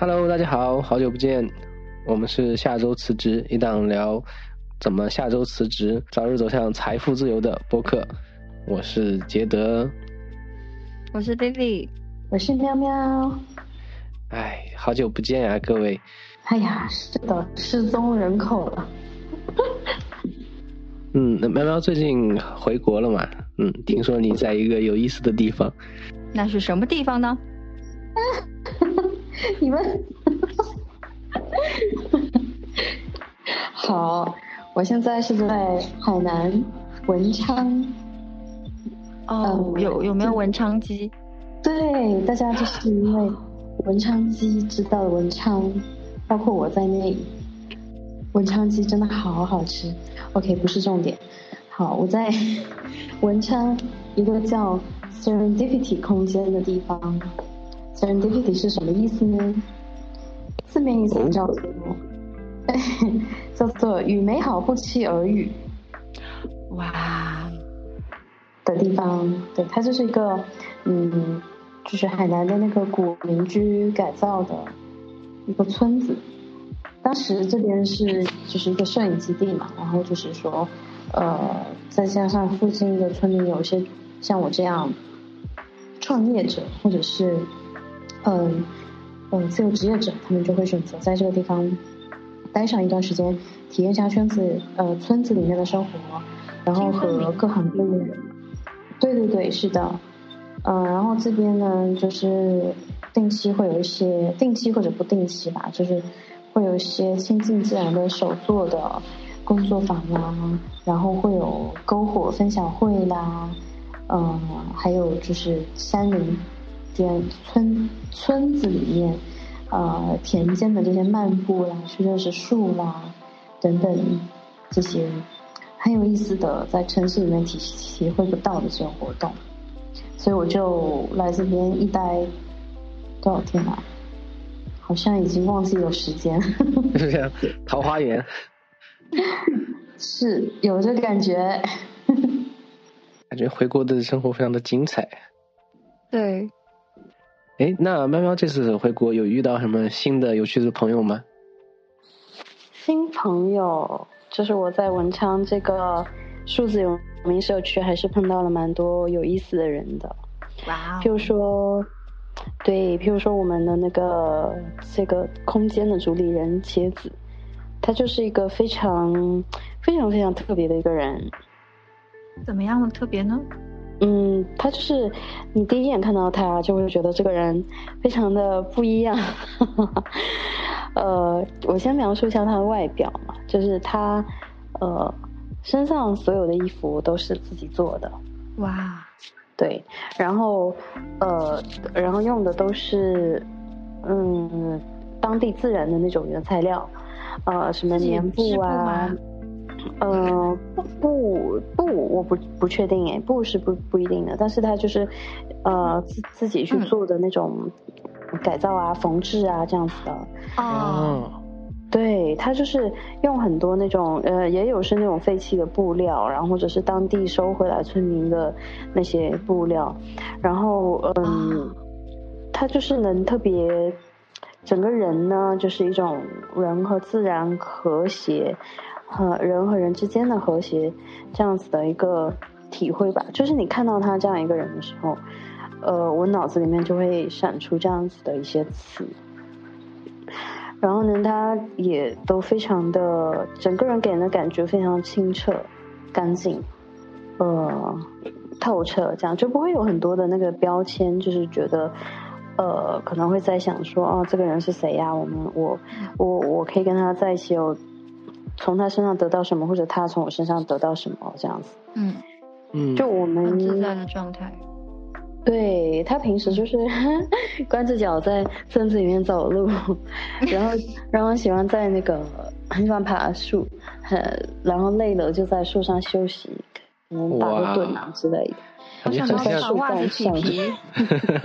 Hello，大家好，好久不见，我们是下周辞职，一档聊怎么下周辞职，早日走向财富自由的播客。我是杰德，我是 Vivi，我是喵喵。哎，好久不见啊，各位。哎呀，是的，失踪人口了。嗯，那喵喵最近回国了嘛？嗯，听说你在一个有意思的地方。那是什么地方呢？你们，好，我现在是在海南文昌。哦，有有没有文昌鸡？对，大家就是因为文昌鸡知道文昌，包括我在内，文昌鸡真的好好吃。OK，不是重点。好，我在文昌一个叫 Serendipity 空间的地方。Serendipity 是什么意思呢？字面意思叫做，叫做与美好不期而遇。哇，的地方，对，它就是一个，嗯，就是海南的那个古民居改造的一个村子。当时这边是就是一个摄影基地嘛，然后就是说，呃，再加上附近的村民有一些像我这样创业者或者是。嗯嗯，自由职业者他们就会选择在这个地方待上一段时间，体验一下圈子呃村子里面的生活，然后和各行各业人。对对对，是的。嗯，然后这边呢，就是定期会有一些定期或者不定期吧，就是会有一些亲近自然的手作的工作坊啦，然后会有篝火分享会啦，嗯，还有就是山林。村村子里面，呃，田间的这些漫步啦，去认识树啦，等等这些很有意思的，在城市里面体体会不到的这种活动，所以我就来这边一待多少天啊？好像已经忘记有时间。是这样，桃花源是有这感觉，感觉回国的生活非常的精彩。对。哎，那喵喵这次回国有遇到什么新的有趣的朋友吗？新朋友就是我在文昌这个数字游民社区，还是碰到了蛮多有意思的人的。哇！譬如说，对，譬如说我们的那个这个空间的主理人茄子，他就是一个非常非常非常特别的一个人。怎么样的特别呢？嗯，他就是你第一眼看到他就会觉得这个人非常的不一样。呃，我先描述一下他的外表嘛，就是他呃身上所有的衣服都是自己做的。哇，对，然后呃，然后用的都是嗯当地自然的那种原材料，呃，什么棉布啊。呃，不不，我不不确定哎，不是不不一定的，但是他就是，呃，自自己去做的那种改造啊、缝制啊这样子的。哦，对他就是用很多那种呃，也有是那种废弃的布料，然后或者是当地收回来村民的那些布料，然后嗯，他就是能特别，整个人呢就是一种人和自然和谐。和人和人之间的和谐，这样子的一个体会吧。就是你看到他这样一个人的时候，呃，我脑子里面就会闪出这样子的一些词。然后呢，他也都非常的，整个人给人的感觉非常清澈、干净，呃，透彻，这样就不会有很多的那个标签，就是觉得，呃，可能会在想说，哦，这个人是谁呀？我们，我，我，我可以跟他在一起有。从他身上得到什么，或者他从我身上得到什么，这样子。嗯嗯，就我们自在的状态。对他平时就是 光着脚在村子里面走路，然后 然后喜欢在那个很喜欢爬树，然后累了就在树上休息，可能打个盹啊之类的。很像长袜子起皮，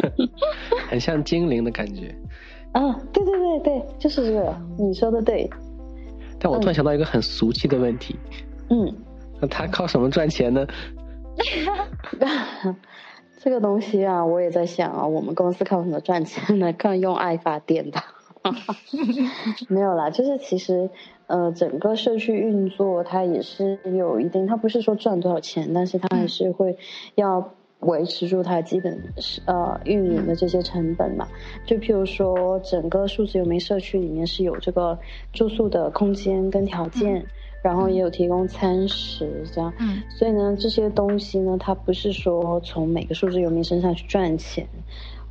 很像精灵的感觉。啊，对对对对，就是这个，你说的对。但我突然想到一个很俗气的问题，嗯，那他靠什么赚钱呢？这个东西啊，我也在想啊，我们公司靠什么赚钱呢？靠用爱发电的。没有啦，就是其实呃，整个社区运作它也是有一定，它不是说赚多少钱，但是它还是会要维持住它基本呃运营的这些成本嘛。就譬如说，整个数字游民社区里面是有这个住宿的空间跟条件。然后也有提供餐食，这样，嗯，所以呢，这些东西呢，它不是说从每个数字游民身上去赚钱，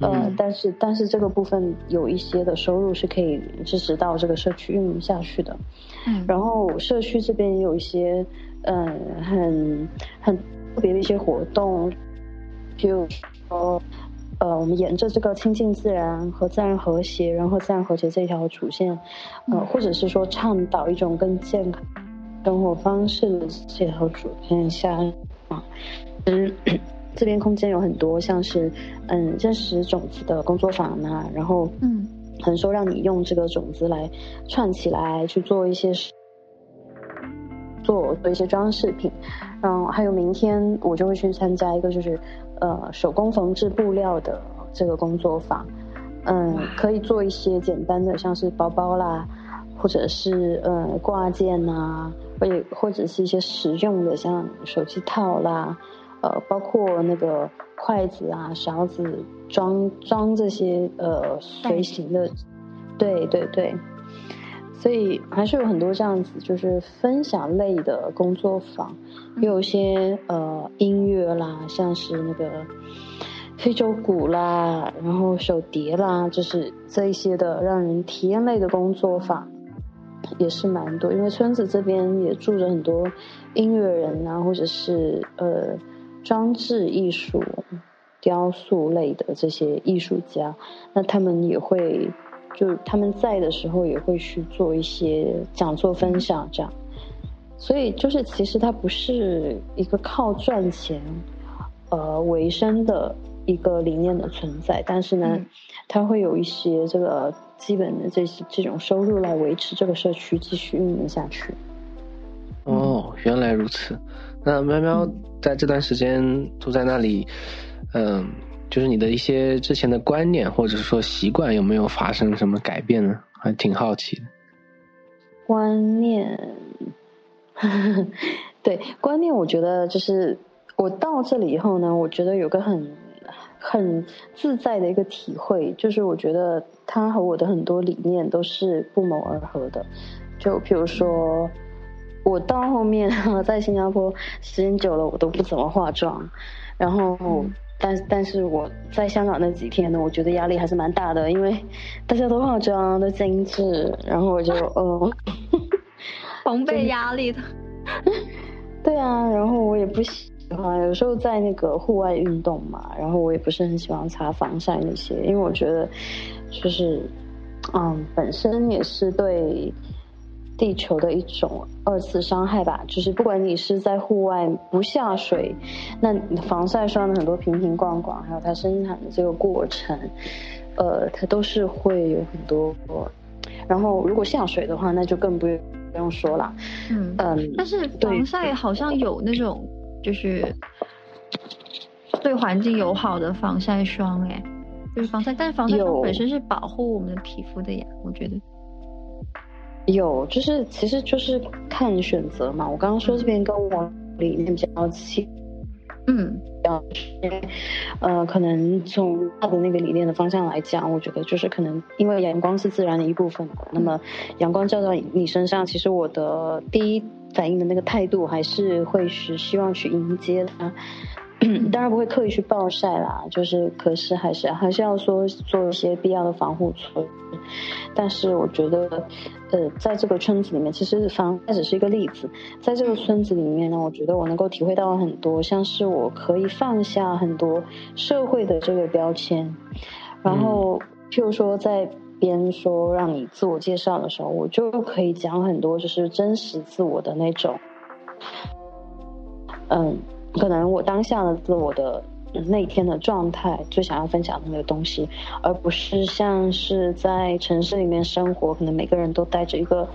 呃，但是但是这个部分有一些的收入是可以支持到这个社区运营下去的，嗯，然后社区这边也有一些，嗯，很很特别的一些活动，比如说，呃，我们沿着这个亲近自然和自然和谐，然后自然和谐这条主线，呃，或者是说倡导一种更健康。生活方式的这条主线下啊，嗯，这边空间有很多，像是嗯认识种子的工作坊呐，然后嗯，很说让你用这个种子来串起来去做一些做做一些装饰品，然后还有明天我就会去参加一个就是呃手工缝制布料的这个工作坊，嗯，可以做一些简单的像是包包啦，或者是呃挂件呐。或者或者是一些实用的，像手机套啦，呃，包括那个筷子啊、勺子，装装这些呃随行的，对对对，所以还是有很多这样子，就是分享类的工作坊，有些呃音乐啦，像是那个非洲鼓啦，然后手碟啦，就是这一些的让人体验类的工作坊。也是蛮多，因为村子这边也住着很多音乐人啊，或者是呃装置艺术、雕塑类的这些艺术家，那他们也会就他们在的时候也会去做一些讲座分享这样，所以就是其实它不是一个靠赚钱呃为生的一个理念的存在，但是呢，它会有一些这个。基本的这些这种收入来维持这个社区继续运营下去。哦，原来如此。那喵喵在这段时间住在那里，嗯，就是你的一些之前的观念或者是说习惯有没有发生什么改变呢？还挺好奇的。观念，对观念，我觉得就是我到这里以后呢，我觉得有个很。很自在的一个体会，就是我觉得他和我的很多理念都是不谋而合的。就比如说，我到后面 在新加坡时间久了，我都不怎么化妆。然后，但但是我在香港那几天呢，我觉得压力还是蛮大的，因为 大家都化妆都精致，然后我就 呃，防备压力的。对啊，然后我也不喜。欢，有时候在那个户外运动嘛，然后我也不是很喜欢擦防晒那些，因为我觉得，就是，嗯，本身也是对地球的一种二次伤害吧。就是不管你是在户外不下水，那你防晒霜的很多瓶瓶罐罐，还有它生产的这个过程，呃，它都是会有很多。然后如果下水的话，那就更不用不用说了。嗯嗯，但是防晒好像有那种。就是对环境友好的防晒霜，哎，就是防晒，但是防晒霜本身是保护我们的皮肤的呀，我觉得。有，就是其实就是看选择嘛。我刚刚说这边跟我理念比较近，嗯，比较，呃，可能从他的那个理念的方向来讲，我觉得就是可能因为阳光是自然的一部分，那么阳光照到你身上，其实我的第一。反应的那个态度，还是会是希望去迎接它，当然不会刻意去暴晒啦。就是，可是还是还是要说做一些必要的防护措施。但是我觉得，呃，在这个村子里面，其实防晒只是一个例子。在这个村子里面呢，我觉得我能够体会到很多，像是我可以放下很多社会的这个标签，然后譬如说在。别人说让你自我介绍的时候，我就可以讲很多，就是真实自我的那种，嗯，可能我当下的自我的那天的状态，最想要分享的那个东西，而不是像是在城市里面生活，可能每个人都带着一个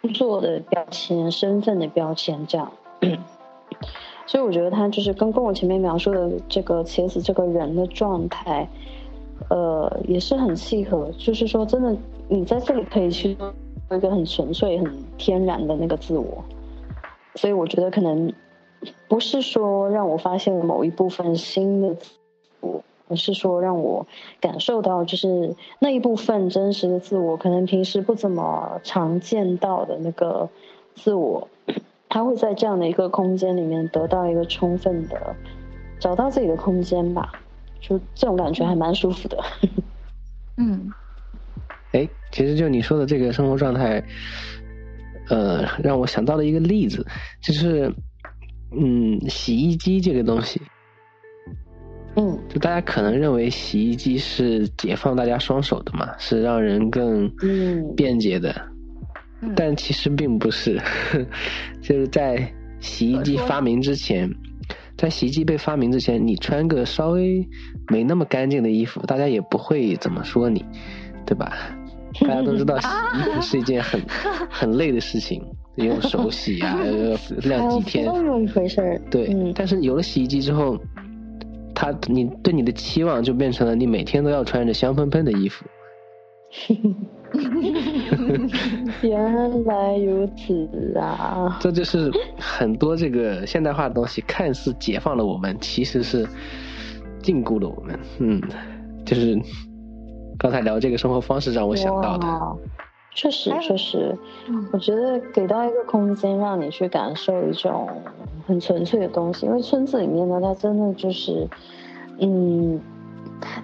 工作的标签、身份的标签这样。所以我觉得他就是跟跟我前面描述的这个茄子这个人的状态。呃，也是很契合，就是说，真的你在这里可以去做一个很纯粹、很天然的那个自我。所以我觉得可能不是说让我发现了某一部分新的自我，而是说让我感受到，就是那一部分真实的自我，可能平时不怎么常见到的那个自我，他会在这样的一个空间里面得到一个充分的找到自己的空间吧。就这种感觉还蛮舒服的。嗯，哎，其实就你说的这个生活状态，呃，让我想到了一个例子，就是，嗯，洗衣机这个东西，嗯，就大家可能认为洗衣机是解放大家双手的嘛，是让人更便捷的，但其实并不是，就是在洗衣机发明之前。在洗衣机被发明之前，你穿个稍微没那么干净的衣服，大家也不会怎么说你，对吧？大家都知道洗衣服是一件很 很累的事情，用手洗啊，晾几天。那么一回事儿。对，但是有了洗衣机之后，它你对你的期望就变成了你每天都要穿着香喷喷的衣服。原来如此啊！这就是很多这个现代化的东西，看似解放了我们，其实是禁锢了我们。嗯，就是刚才聊这个生活方式，让我想到的。确实，确实，我觉得给到一个空间，让你去感受一种很纯粹的东西。因为村子里面呢，它真的就是，嗯。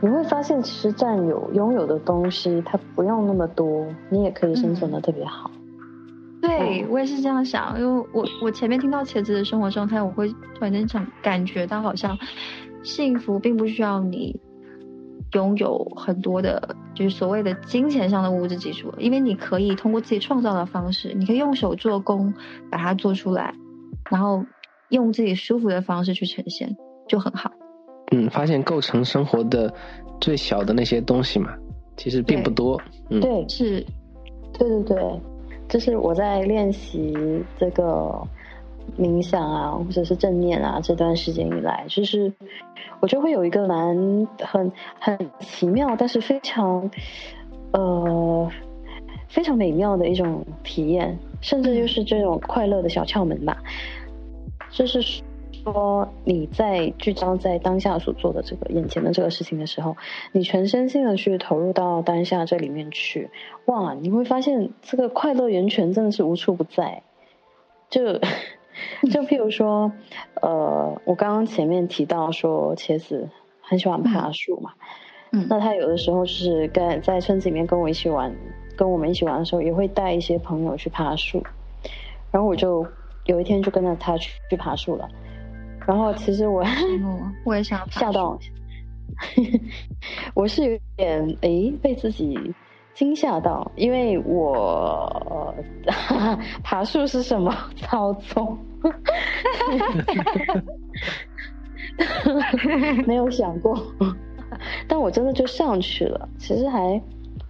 你会发现，其实占有拥有的东西，它不用那么多，你也可以生存的特别好。对我也是这样想，因为我我前面听到茄子的生活状态，我会突然间想，感觉到好像幸福并不需要你拥有很多的，就是所谓的金钱上的物质基础，因为你可以通过自己创造的方式，你可以用手做工把它做出来，然后用自己舒服的方式去呈现，就很好。嗯，发现构成生活的最小的那些东西嘛，其实并不多。嗯，对，是，对对对，就是我在练习这个冥想啊，或者是正念啊，这段时间以来，就是我就会有一个蛮很很奇妙，但是非常呃非常美妙的一种体验，甚至就是这种快乐的小窍门吧，就是。说你在聚焦在当下所做的这个眼前的这个事情的时候，你全身心的去投入到当下这里面去，哇，你会发现这个快乐源泉真的是无处不在。就 就譬如说，呃，我刚刚前面提到说，茄子很喜欢爬树嘛，嗯，那他有的时候就是跟在村子里面跟我一起玩，跟我们一起玩的时候，也会带一些朋友去爬树，然后我就有一天就跟着他去去爬树了。然后其实我，我也想吓到，我是有点诶被自己惊吓到，因为我 爬树是什么操作，没有想过，但我真的就上去了，其实还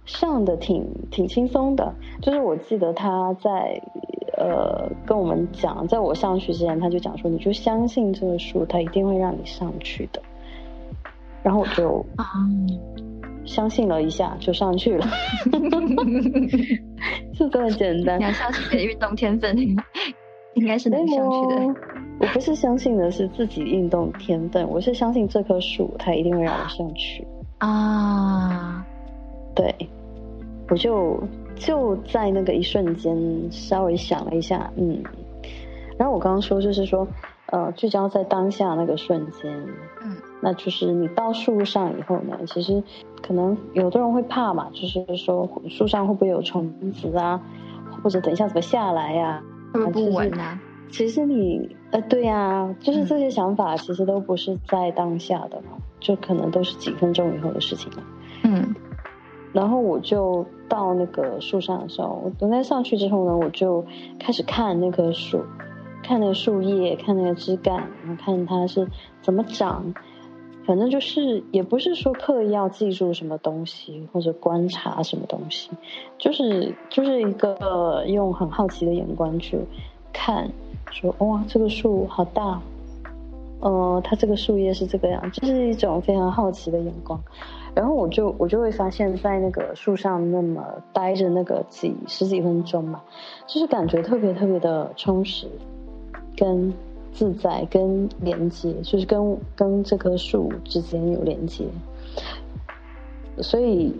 上的挺挺轻松的，就是我记得他在。呃，跟我们讲，在我上去之前，他就讲说，你就相信这个树，它一定会让你上去的。然后我就啊，相信了一下，就上去了，就这么简单。你要相信你的运动天分，应该是能上去的。我不是相信的是自己运动天分，我是相信这棵树，它一定会让我上去啊。对，我就。就在那个一瞬间，稍微想了一下，嗯，然后我刚刚说就是说，呃，聚焦在当下那个瞬间，嗯，那就是你到树上以后呢，其实可能有的人会怕嘛，就是说树上会不会有虫子啊，或者等一下怎么下来呀，会不稳啊？其实你，呃，对呀，就是这些想法其实都不是在当下的嘛，就可能都是几分钟以后的事情了，嗯。然后我就到那个树上的时候，我等在上去之后呢，我就开始看那棵树，看那个树叶，看那个枝干，然后看它是怎么长。反正就是也不是说刻意要记住什么东西或者观察什么东西，就是就是一个用很好奇的眼光去看，说哇这个树好大，哦，它这个树叶是这个样，就是一种非常好奇的眼光。然后我就我就会发现，在那个树上那么待着那个几十几分钟嘛，就是感觉特别特别的充实，跟自在，跟连接，就是跟跟这棵树之间有连接。所以，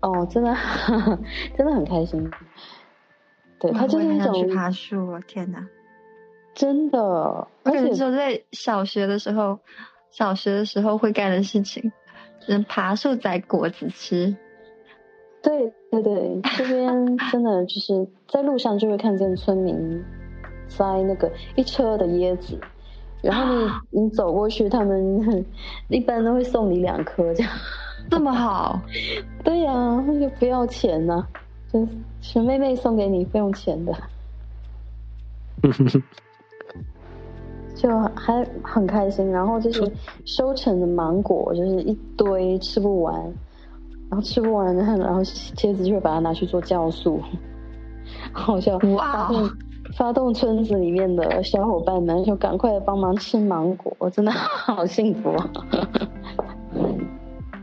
哦，真的 真的很开心。对，它就是一种去爬树，天哪！真的，而且就在小学的时候，小学的时候会干的事情。人爬树摘果子吃，对对对，这边真的就是在路上就会看见村民摘那个一车的椰子，然后你你走过去，他们 一般都会送你两颗这样，这么好？对呀，那就不要钱呐，就是妹妹送给你不用钱的。就还很开心，然后就是收成的芒果，就是一堆吃不完，然后吃不完的，然后茄子就会把它拿去做酵素，好笑！发动发动村子里面的小伙伴们，就赶快帮忙吃芒果，我真的好幸福。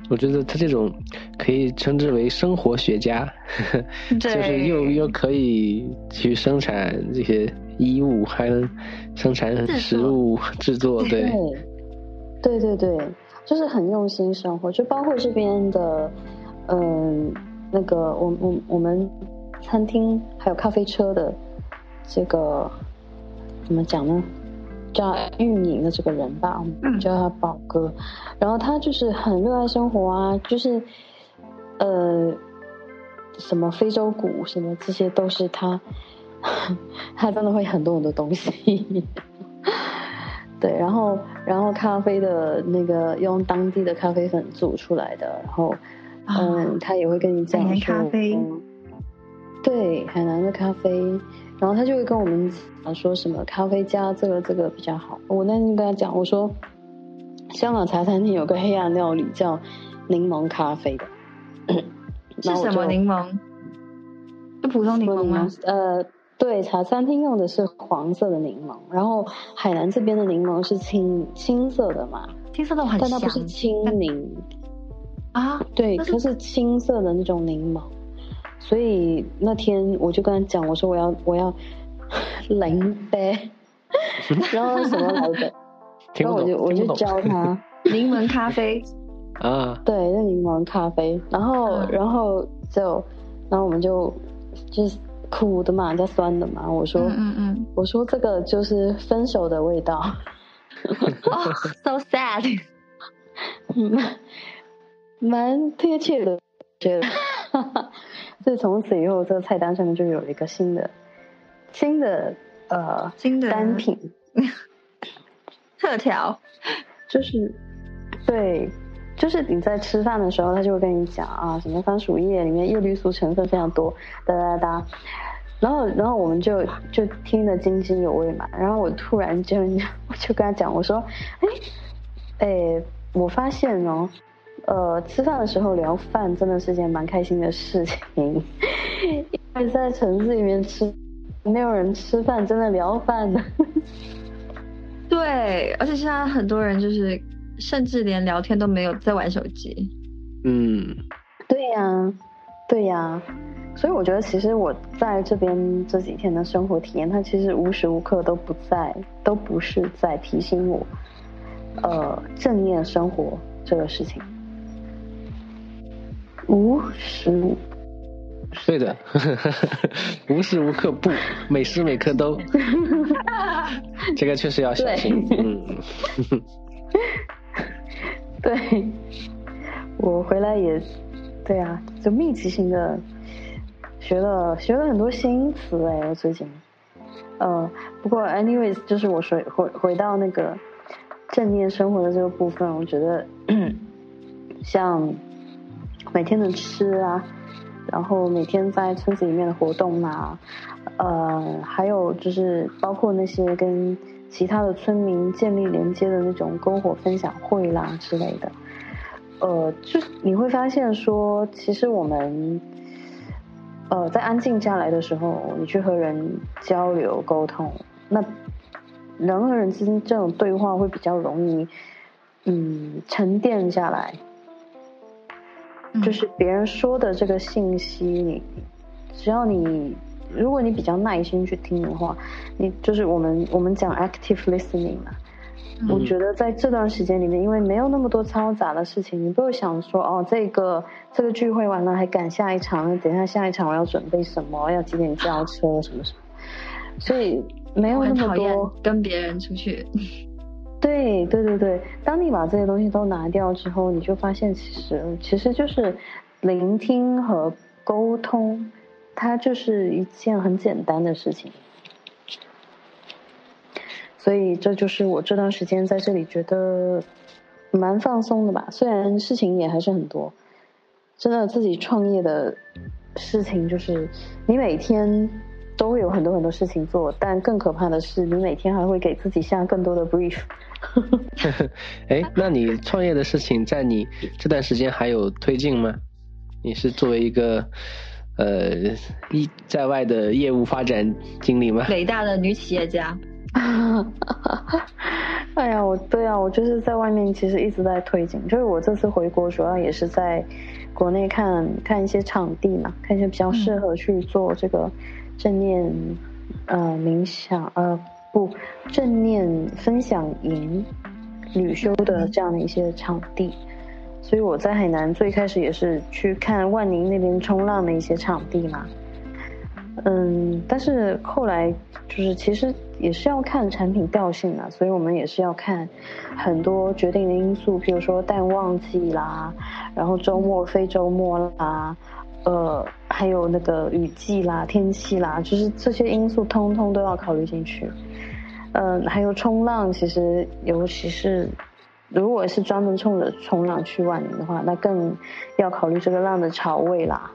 我觉得他这种可以称之为生活学家，就是又又可以去生产这些。衣物还能生产食物制作，对，对对对，就是很用心生活，就包括这边的，嗯，那个我我我们餐厅还有咖啡车的这个怎么讲呢？叫运营的这个人吧，叫他宝哥，然后他就是很热爱生活啊，就是呃，什么非洲鼓什么这些都是他。他真的会很多很多东西，对，然后然后咖啡的那个用当地的咖啡粉煮出来的，然后嗯，他也会跟你讲说，对，海南的咖啡，然后他就会跟我们讲说什么咖啡加这个这个比较好。我那天跟他讲，我说香港茶餐厅有个黑暗料理叫柠檬咖啡的，是什么柠檬？是普通柠檬吗？呃。对，茶餐厅用的是黄色的柠檬，然后海南这边的柠檬是青青色的嘛？青色的很但它不是青柠啊？对，它是青色的那种柠檬。所以那天我就跟他讲，我说我要我要 零杯，然后什么来着？然后我就我就教他柠檬咖啡啊，对，那柠檬咖啡，然后然后就然后我们就就是。苦的嘛，加酸的嘛。我说，嗯嗯，我说这个就是分手的味道。So sad，蛮蛮贴切的，觉得。所以从此以后，这个菜单上面就有一个新的新的呃新的单品 特调，就是对，就是你在吃饭的时候，他就会跟你讲啊，什么番薯叶里面叶绿素成分非常多，哒哒哒。然后，然后我们就就听得津津有味嘛。然后我突然就 我就跟他讲，我说：“哎，哎，我发现哦，呃，吃饭的时候聊饭真的是件蛮开心的事情，因为在城市里面吃，没有人吃饭真的聊饭的。对，而且现在很多人就是甚至连聊天都没有，在玩手机。嗯，对呀，对呀。所以我觉得，其实我在这边这几天的生活体验，它其实无时无刻都不在，都不是在提醒我，呃，正念生活这个事情。无时无，对的，无时无刻不，每时每刻都，这个确实要小心。嗯，对，我回来也，对啊，就密集型的。学了学了很多新词哎，我最近，呃，不过 anyways，就是我说回回到那个正念生活的这个部分，我觉得 像每天的吃啊，然后每天在村子里面的活动啊，呃，还有就是包括那些跟其他的村民建立连接的那种篝火分享会啦之类的，呃，就你会发现说，其实我们。呃，在安静下来的时候，你去和人交流沟通，那人和人之间这种对话会比较容易，嗯，沉淀下来。就是别人说的这个信息，你只要你，如果你比较耐心去听的话，你就是我们我们讲 active listening 嘛。我觉得在这段时间里面，因为没有那么多嘈杂的事情，你不会想说哦，这个这个聚会完了还赶下一场，等下下一场我要准备什么，要几点交车什么什么，所以没有那么多跟别人出去。对对对对，当你把这些东西都拿掉之后，你就发现其实其实就是聆听和沟通，它就是一件很简单的事情。所以这就是我这段时间在这里觉得蛮放松的吧，虽然事情也还是很多。真的自己创业的事情，就是你每天都会有很多很多事情做，但更可怕的是，你每天还会给自己下更多的 brief。哎，那你创业的事情在你这段时间还有推进吗？你是作为一个呃一在外的业务发展经理吗？伟大的女企业家。哎呀，我对啊，我就是在外面其实一直在推进，就是我这次回国主要也是在国内看看一些场地嘛，看一些比较适合去做这个正念呃冥想呃。不正念分享营、旅修的这样的一些场地，所以我在海南最开始也是去看万宁那边冲浪的一些场地嘛。嗯，但是后来就是其实也是要看产品调性的，所以我们也是要看很多决定的因素，比如说淡旺季啦，然后周末非周末啦，呃，还有那个雨季啦、天气啦，就是这些因素通通都要考虑进去。嗯，还有冲浪，其实尤其是如果是专门冲着冲浪去万宁的话，那更要考虑这个浪的潮位啦。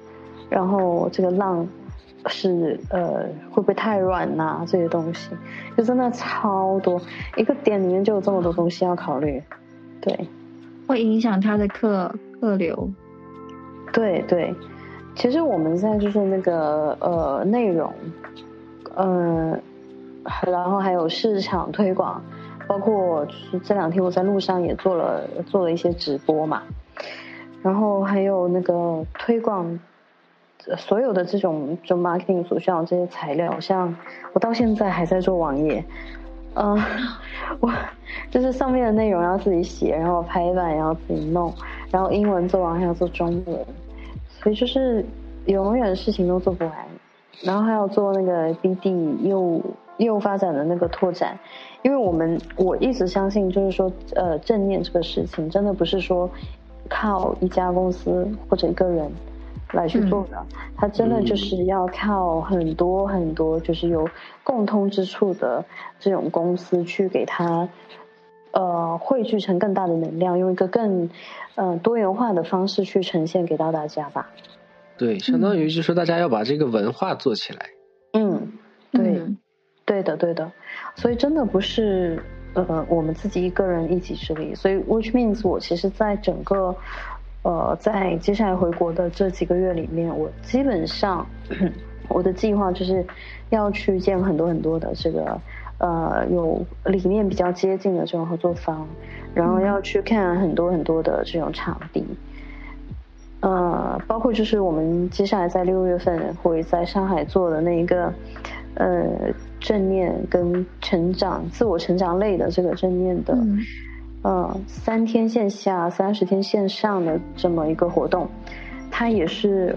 然后这个浪是呃会不会太软呐？这些东西就真的超多，一个点里面就有这么多东西要考虑。对，会影响它的客客流。对对，其实我们现在就是那个呃内容，嗯。然后还有市场推广，包括就是这两天我在路上也做了做了一些直播嘛，然后还有那个推广，所有的这种就 marketing 所需要这些材料，像我到现在还在做网页，嗯，我就是上面的内容要自己写，然后排版也要自己弄，然后英文做完还要做中文，所以就是永远事情都做不完，然后还要做那个 BD 又。业务发展的那个拓展，因为我们我一直相信，就是说，呃，正念这个事情真的不是说靠一家公司或者一个人来去做的，它真的就是要靠很多很多，就是有共通之处的这种公司去给它呃汇聚成更大的能量，用一个更呃多元化的方式去呈现给到大家吧。对，相当于就是说，大家要把这个文化做起来。嗯，对。对的，对的，所以真的不是呃我们自己一个人一己之力，所以 which means 我其实在整个呃在接下来回国的这几个月里面，我基本上我的计划就是要去见很多很多的这个呃有理念比较接近的这种合作方，然后要去看很多很多的这种场地，呃，包括就是我们接下来在六月份会在上海做的那一个呃。正念跟成长、自我成长类的这个正念的，呃，三天线下、三十天线上的这么一个活动，它也是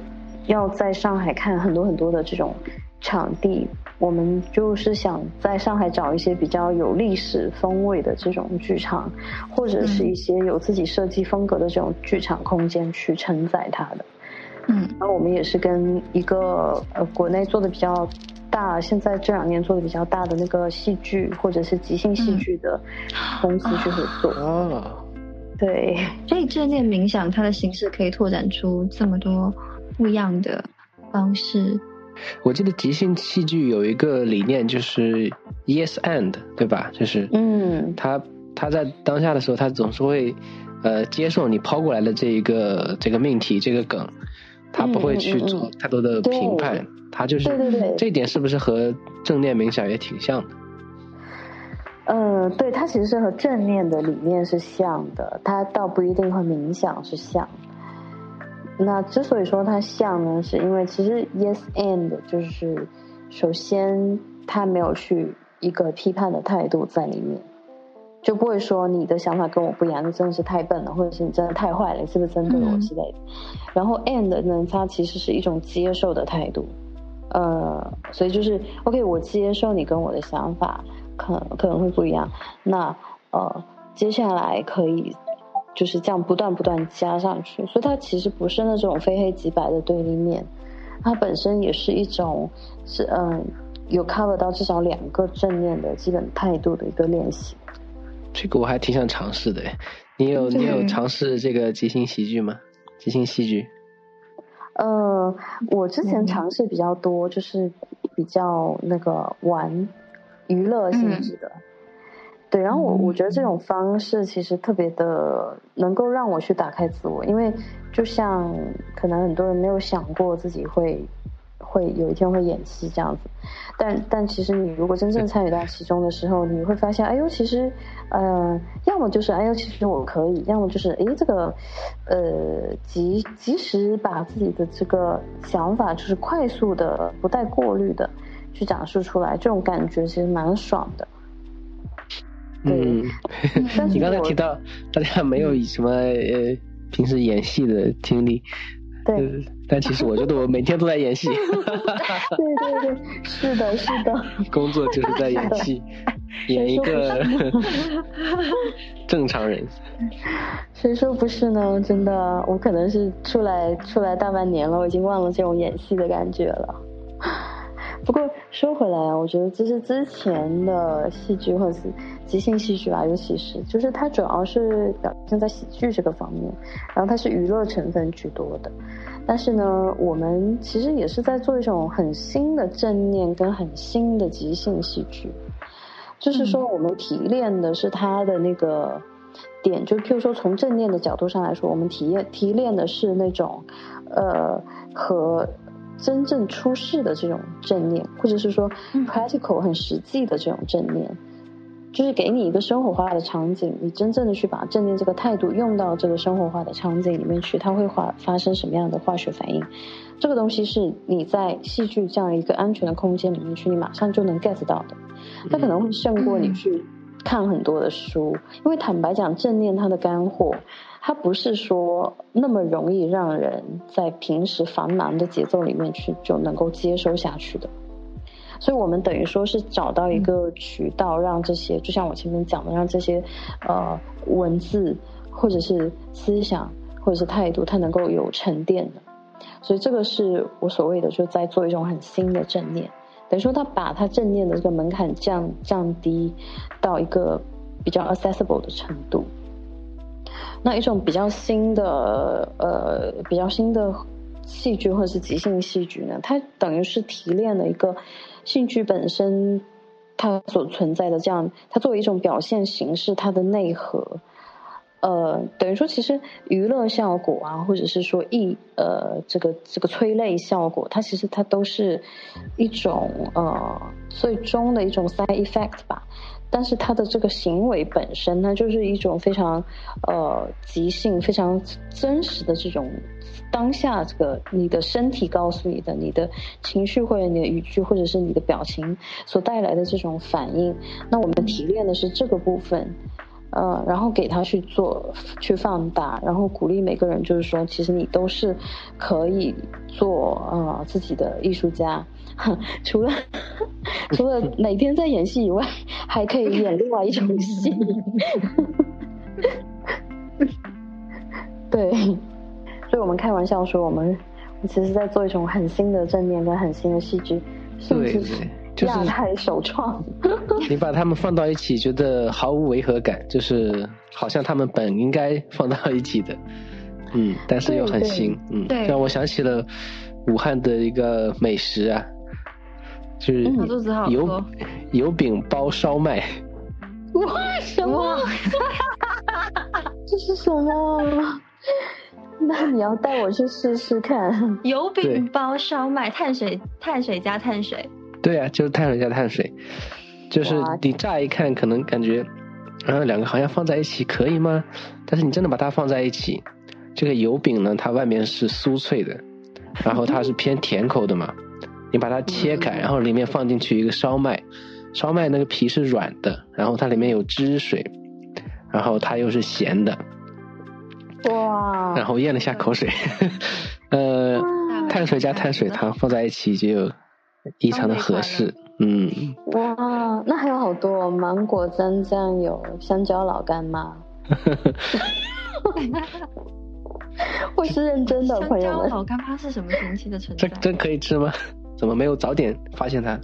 要在上海看很多很多的这种场地。我们就是想在上海找一些比较有历史风味的这种剧场，或者是一些有自己设计风格的这种剧场空间去承载它的。嗯，然后我们也是跟一个呃国内做的比较。大现在这两年做的比较大的那个戏剧或者是即兴戏剧的公司去合作哦，对，所以正念冥想它的形式可以拓展出这么多不一样的方式。我记得即兴戏剧有一个理念就是 yes and 对吧？就是嗯，他他在当下的时候，他总是会呃接受你抛过来的这一个这个命题这个梗，他不会去做太多的评判。他就是，对对对，这点是不是和正念冥想也挺像的？嗯，对，它其实是和正念的理念是像的，它倒不一定和冥想是像。那之所以说它像呢，是因为其实 yes and 就是首先它没有去一个批判的态度在里面，就不会说你的想法跟我不一样，你真的是太笨了，或者是你真的太坏了，你是不是针对我之类的。然后 and 呢，它其实是一种接受的态度，呃，所以就是 OK，我接受你跟我的想法可可能会不一样，那呃，接下来可以。就是这样不断不断加上去，所以它其实不是那种非黑即白的对立面，它本身也是一种是嗯有 cover 到至少两个正面的基本态度的一个练习。这个我还挺想尝试的，你有你有尝试这个即兴喜剧吗？即兴戏剧？呃，我之前尝试比较多，就是比较那个玩娱乐性质的。对，然后我我觉得这种方式其实特别的能够让我去打开自我，因为就像可能很多人没有想过自己会会有一天会演戏这样子，但但其实你如果真正参与到其中的时候，你会发现，哎呦，其实呃，要么就是哎呦，其实我可以，要么就是哎这个呃及及时把自己的这个想法就是快速的不带过滤的去展示出来，这种感觉其实蛮爽的。嗯，你刚才提到大家没有什么呃平时演戏的经历，对，但其实我觉得我每天都在演戏。对对对，是的，是的。工作就是在演戏，演一个 正常人。谁说不是呢？真的，我可能是出来出来大半年了，我已经忘了这种演戏的感觉了。不过说回来啊，我觉得这是之前的戏剧或者是即兴戏剧吧，尤其是就是它主要是表现在喜剧这个方面，然后它是娱乐成分居多的。但是呢，我们其实也是在做一种很新的正念跟很新的即兴戏剧，就是说我们提炼的是它的那个点，就譬如说从正念的角度上来说，我们体验提炼的是那种呃和。真正出世的这种正念，或者是说 practical 很实际的这种正念，就是给你一个生活化的场景，你真正的去把正念这个态度用到这个生活化的场景里面去，它会发发生什么样的化学反应？这个东西是你在戏剧这样一个安全的空间里面去，你马上就能 get 到的。它可能会胜过你去看很多的书，因为坦白讲，正念它的干货。它不是说那么容易让人在平时繁忙的节奏里面去就能够接收下去的，所以我们等于说是找到一个渠道，让这些就像我前面讲的，让这些呃文字或者是思想或者是态度，它能够有沉淀的。所以这个是我所谓的，就在做一种很新的正念，等于说他把他正念的这个门槛降降低到一个比较 accessible 的程度。那一种比较新的呃比较新的戏剧或者是即兴戏剧呢，它等于是提炼了一个戏剧本身它所存在的这样，它作为一种表现形式，它的内核，呃，等于说其实娱乐效果啊，或者是说艺呃这个这个催泪效果，它其实它都是一种呃最终的一种 side effect 吧。但是他的这个行为本身呢，就是一种非常呃即兴、非常真实的这种当下这个你的身体告诉你的、你的情绪或者你的语句或者是你的表情所带来的这种反应。那我们提炼的是这个部分，呃，然后给他去做、去放大，然后鼓励每个人，就是说，其实你都是可以做呃自己的艺术家。除了 除了每天在演戏以外，还可以演另外一种戏。对，所以我们开玩笑说，我们其实在做一种很新的正面跟很新的戏剧，甚至是亚太首创。你把他们放到一起，觉得毫无违和感，就是好像他们本应该放到一起的。嗯，但是又很新。嗯，让我想起了武汉的一个美食啊。就是油油饼包烧麦，哇什么？这是什么？那你要带我去试试看。油饼包烧麦，碳水碳水加碳水。对啊，就是碳水加碳水。就是你乍一看可能感觉，啊，两个好像放在一起可以吗？但是你真的把它放在一起，这个油饼呢，它外面是酥脆的，然后它是偏甜口的嘛。你把它切开，然后里面放进去一个烧麦，烧麦那个皮是软的，然后它里面有汁水，然后它又是咸的。哇！然后咽了下口水，呃，碳水加碳水它放在一起就异常的合适。嗯，哇，那还有好多芒果蘸酱油、香蕉老干妈。我是认真的，朋友们。老干妈是什么神奇的存在？这真可以吃吗？怎么没有早点发现它？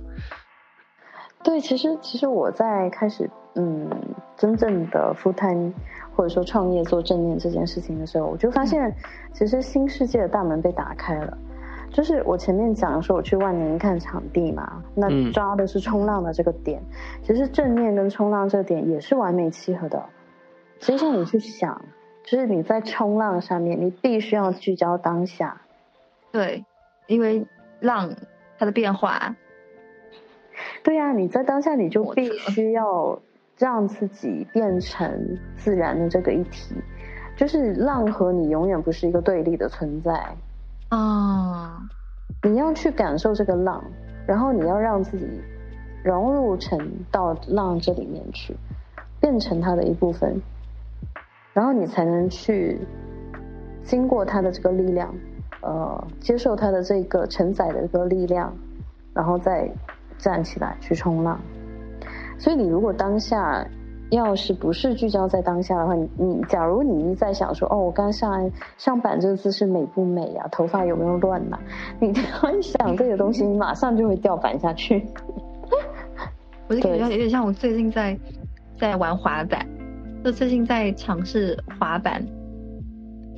对，其实其实我在开始嗯真正的复摊或者说创业做正念这件事情的时候，我就发现其实新世界的大门被打开了。就是我前面讲说我去万宁看场地嘛，那抓的是冲浪的这个点，其实正念跟冲浪这个点也是完美契合的。其实际上你去想，就是你在冲浪上面，你必须要聚焦当下。对，因为浪它的变化。对呀，你在当下你就必须要让自己变成自然的这个一体，就是浪和你永远不是一个对立的存在。啊，你要去感受这个浪，然后你要让自己融入成到浪这里面去，变成它的一部分，然后你才能去经过它的这个力量，呃，接受它的这个承载的这个力量，然后再站起来去冲浪。所以你如果当下。要是不是聚焦在当下的话，你你假如你一在想说哦，我刚上上板这个姿势美不美呀？头发有没有乱呐？你一想这个东西，你马上就会掉板下去。我就感觉有点像我最近在在玩滑板，就最近在尝试滑板。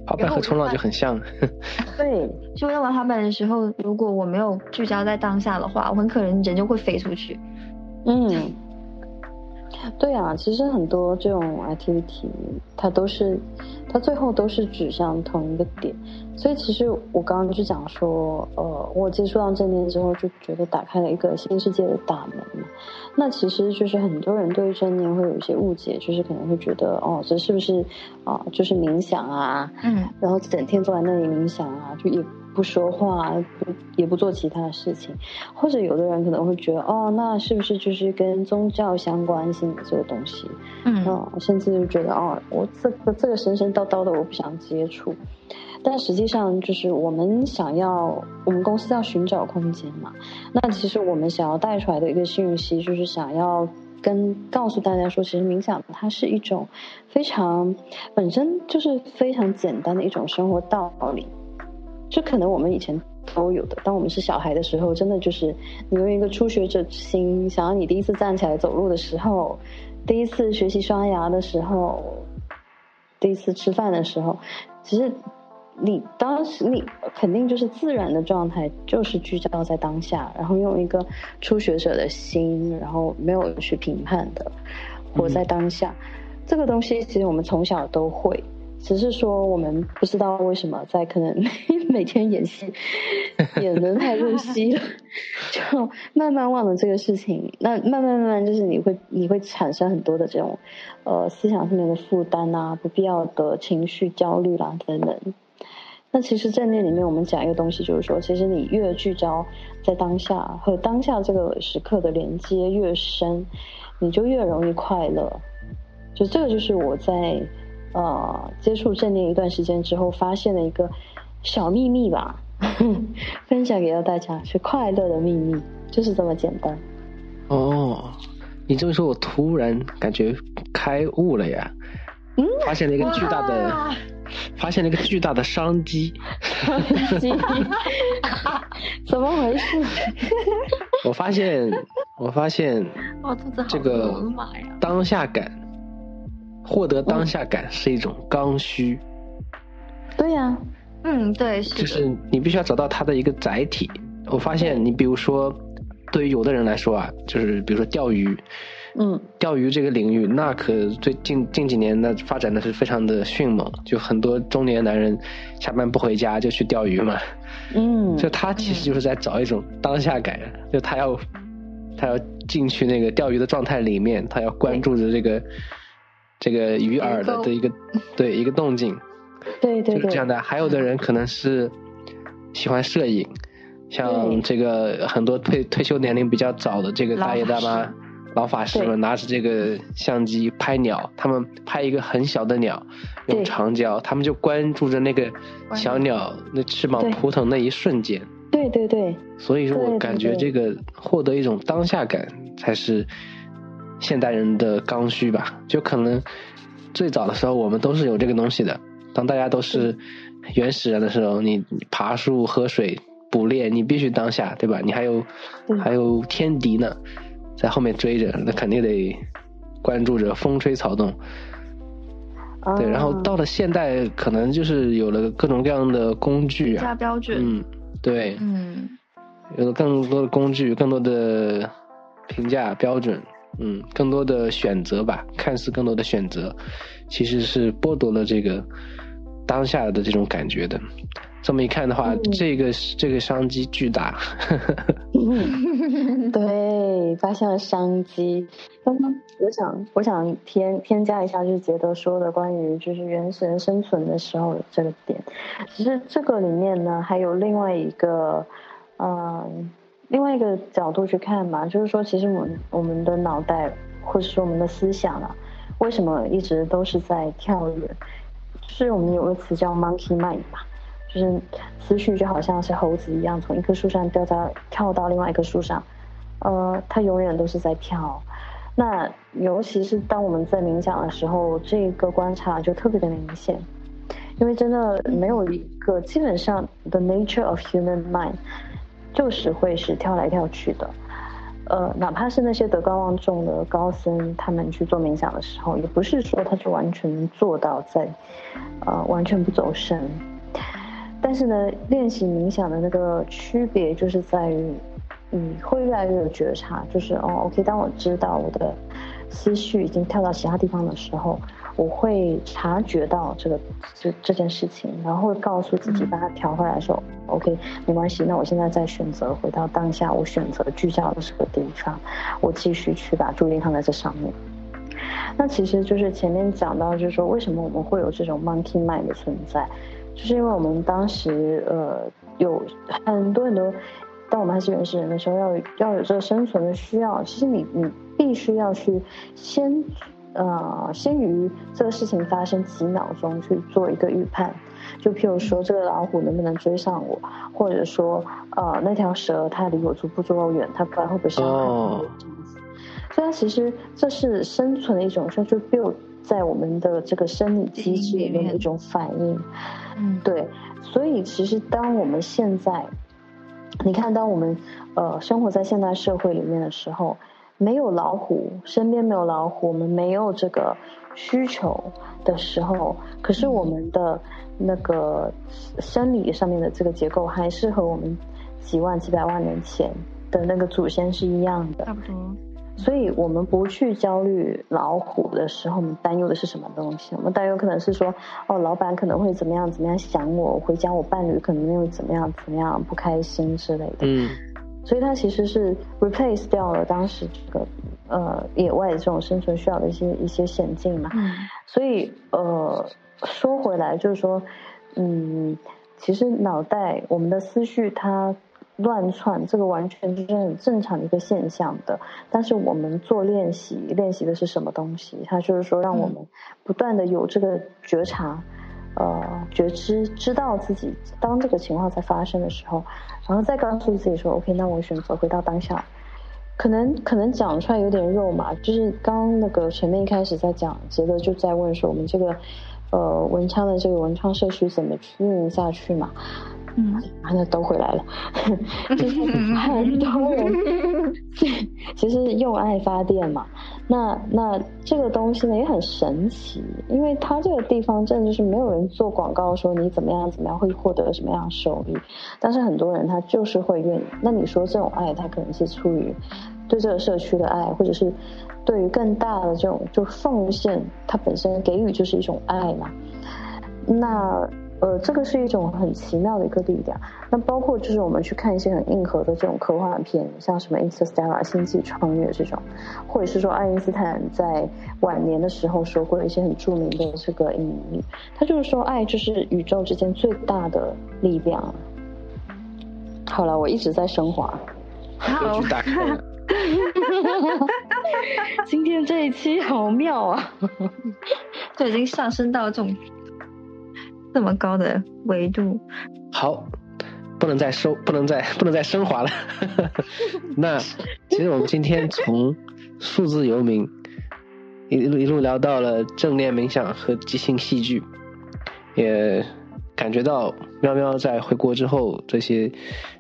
滑板和冲浪就很像。对，就在玩滑板的时候，如果我没有聚焦在当下的话，我很可能人就会飞出去。嗯。对啊，其实很多这种 activity，它都是，它最后都是指向同一个点。所以其实我刚刚就讲说，呃，我接触到正念之后，就觉得打开了一个新世界的大门嘛。那其实就是很多人对正念会有一些误解，就是可能会觉得，哦，这是不是啊，就是冥想啊，嗯，然后整天坐在那里冥想啊，就也。不说话，不也不做其他事情，或者有的人可能会觉得，哦，那是不是就是跟宗教相关性的这个东西？嗯，甚至就觉得，哦，我这个这个神神叨叨的，我不想接触。但实际上，就是我们想要，我们公司要寻找空间嘛。那其实我们想要带出来的一个讯息，就是想要跟告诉大家说，其实冥想它是一种非常本身就是非常简单的一种生活道理。这可能我们以前都有的。当我们是小孩的时候，真的就是你用一个初学者之心，想要你第一次站起来走路的时候，第一次学习刷牙的时候，第一次吃饭的时候，其实你当时你肯定就是自然的状态，就是聚焦在当下，然后用一个初学者的心，然后没有去评判的活在当下。这个东西其实我们从小都会。只是说，我们不知道为什么在可能每 天演戏演的太入戏了，就慢慢忘了这个事情。那慢慢慢慢，就是你会你会产生很多的这种呃思想上面的负担啊，不必要的情绪焦虑啦等等。那其实正念里面我们讲一个东西，就是说，其实你越聚焦在当下和当下这个时刻的连接越深，你就越容易快乐。就这个就是我在。呃，接触正念一段时间之后，发现了一个小秘密吧，分享给到大家，是快乐的秘密，就是这么简单。哦，你这么说，我突然感觉开悟了呀！嗯，发现了一个巨大的，发现了一个巨大的商机。机？怎么回事？我发现，我发现，这个当下感。获得当下感是一种刚需。对呀，嗯，对，是。就是你必须要找到它的一个载体。我发现，你比如说，对于有的人来说啊，就是比如说钓鱼，嗯，钓鱼这个领域，那可最近近几年的发展的是非常的迅猛，就很多中年男人下班不回家就去钓鱼嘛。嗯，就他其实就是在找一种当下感，就他要他要进去那个钓鱼的状态里面，他要关注着这个这个鱼饵的的一个对一个动静。对对对，就是这样的。还有的人可能是喜欢摄影，像这个很多退退休年龄比较早的这个大爷大妈、老法师们，拿着这个相机拍鸟，他们拍一个很小的鸟，用长焦，他们就关注着那个小鸟那翅膀扑腾那一瞬间。对对对。所以说我感觉这个获得一种当下感，才是现代人的刚需吧。就可能最早的时候，我们都是有这个东西的。当大家都是原始人的时候，你爬树、喝水、捕猎，你必须当下，对吧？你还有还有天敌呢，在后面追着，那肯定得关注着风吹草动。对，然后到了现代，可能就是有了各种各样的工具啊，标准，嗯，对，嗯，有了更多的工具，更多的评价标准。嗯，更多的选择吧，看似更多的选择，其实是剥夺了这个当下的这种感觉的。这么一看的话，这个这个商机巨大。对，发现了商机。刚刚我想，我想添添加一下，就是杰德说的关于就是原始人生存的时候的这个点。其实这个里面呢，还有另外一个，嗯。另外一个角度去看嘛，就是说，其实我们我们的脑袋，或者说我们的思想啊，为什么一直都是在跳跃？就是我们有个词叫 monkey mind 嘛，就是思绪就好像是猴子一样，从一棵树上掉到跳到另外一棵树上，呃，它永远都是在跳。那尤其是当我们在冥想的时候，这个观察就特别的明显，因为真的没有一个基本上 the nature of human mind。就是会是跳来跳去的，呃，哪怕是那些德高望重的高僧，他们去做冥想的时候，也不是说他就完全能做到在，呃，完全不走神。但是呢，练习冥想的那个区别就是在于，嗯，会越来越有觉察，就是哦，OK，当我知道我的思绪已经跳到其他地方的时候。我会察觉到这个这这件事情，然后会告诉自己把它调回来，说 OK 没关系。那我现在再选择回到当下，我选择聚焦的这个地方，我继续去把注意力放在这上面。那其实就是前面讲到，就是说为什么我们会有这种 monkey mind 的存在，就是因为我们当时呃有很多很多，当我们还是原始人的时候，要要有这个生存的需要，其实你你必须要去先。呃，先于这个事情发生几秒钟去做一个预判，就譬如说这个老虎能不能追上我，或者说呃那条蛇它离我足不足够远，它不然会不会伤害我这样子。所以它其实这是生存的一种，就 build 在我们的这个生理机制里面的一种反应。嗯，对。所以其实当我们现在，你看，当我们呃生活在现代社会里面的时候。没有老虎，身边没有老虎，我们没有这个需求的时候，可是我们的那个生理上面的这个结构还是和我们几万几百万年前的那个祖先是一样的。差不多。所以我们不去焦虑老虎的时候，我们担忧的是什么东西？我们担忧可能是说，哦，老板可能会怎么样怎么样想我，回家我伴侣可能又怎么样怎么样不开心之类的。嗯。所以它其实是 replace 掉了当时这个呃野外的这种生存需要的一些一些险境嘛。所以呃说回来就是说，嗯，其实脑袋我们的思绪它乱窜，这个完全就是很正常的一个现象的。但是我们做练习，练习的是什么东西？它就是说让我们不断的有这个觉察。呃，觉知知道自己当这个情况在发生的时候，然后再告诉自己说，OK，那我选择回到当下。可能可能讲出来有点肉麻，就是刚那个前面一开始在讲，杰哥就在问说，我们这个呃文昌的这个文创社区怎么运营下去嘛？嗯，那都回来了，就是很多人，其实用爱发电嘛。那那这个东西呢也很神奇，因为它这个地方真的就是没有人做广告说你怎么样怎么样会获得什么样的收益，但是很多人他就是会愿意。那你说这种爱，他可能是出于对这个社区的爱，或者是对于更大的这种就奉献，它本身给予就是一种爱嘛。那。呃，这个是一种很奇妙的一个力量。那包括就是我们去看一些很硬核的这种科幻片，像什么《Interstellar》星际穿越这种，或者是说爱因斯坦在晚年的时候说过一些很著名的这个隐喻，他就是说爱就是宇宙之间最大的力量。好了，我一直在升华。格局大开了。今天这一期好妙啊！就已经上升到这种。这么高的维度，好，不能再收，不能再不能再升华了。那其实我们今天从数字游民一路一路聊到了正念冥想和即兴戏剧，也感觉到喵喵在回国之后这些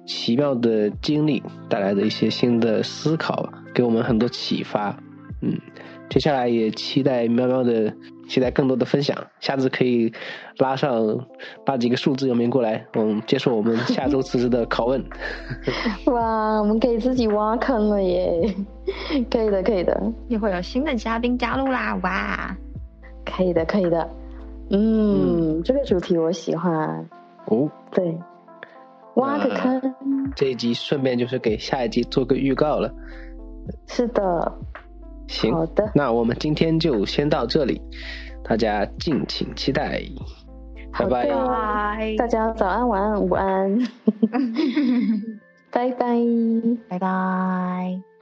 奇妙的经历带来的一些新的思考，给我们很多启发。嗯，接下来也期待喵喵的。期待更多的分享，下次可以拉上拉几个数字游民过来，嗯，接受我们下周辞职的拷问。哇，我们给自己挖坑了耶！可以的，可以的，一会有新的嘉宾加入啦！哇，可以的，可以的。嗯，这个主题我喜欢。哦，对，挖个坑。这一集顺便就是给下一集做个预告了。是的。行，好的，那我们今天就先到这里，大家敬请期待，拜拜，大家早安、晚安、午安，拜拜，拜拜。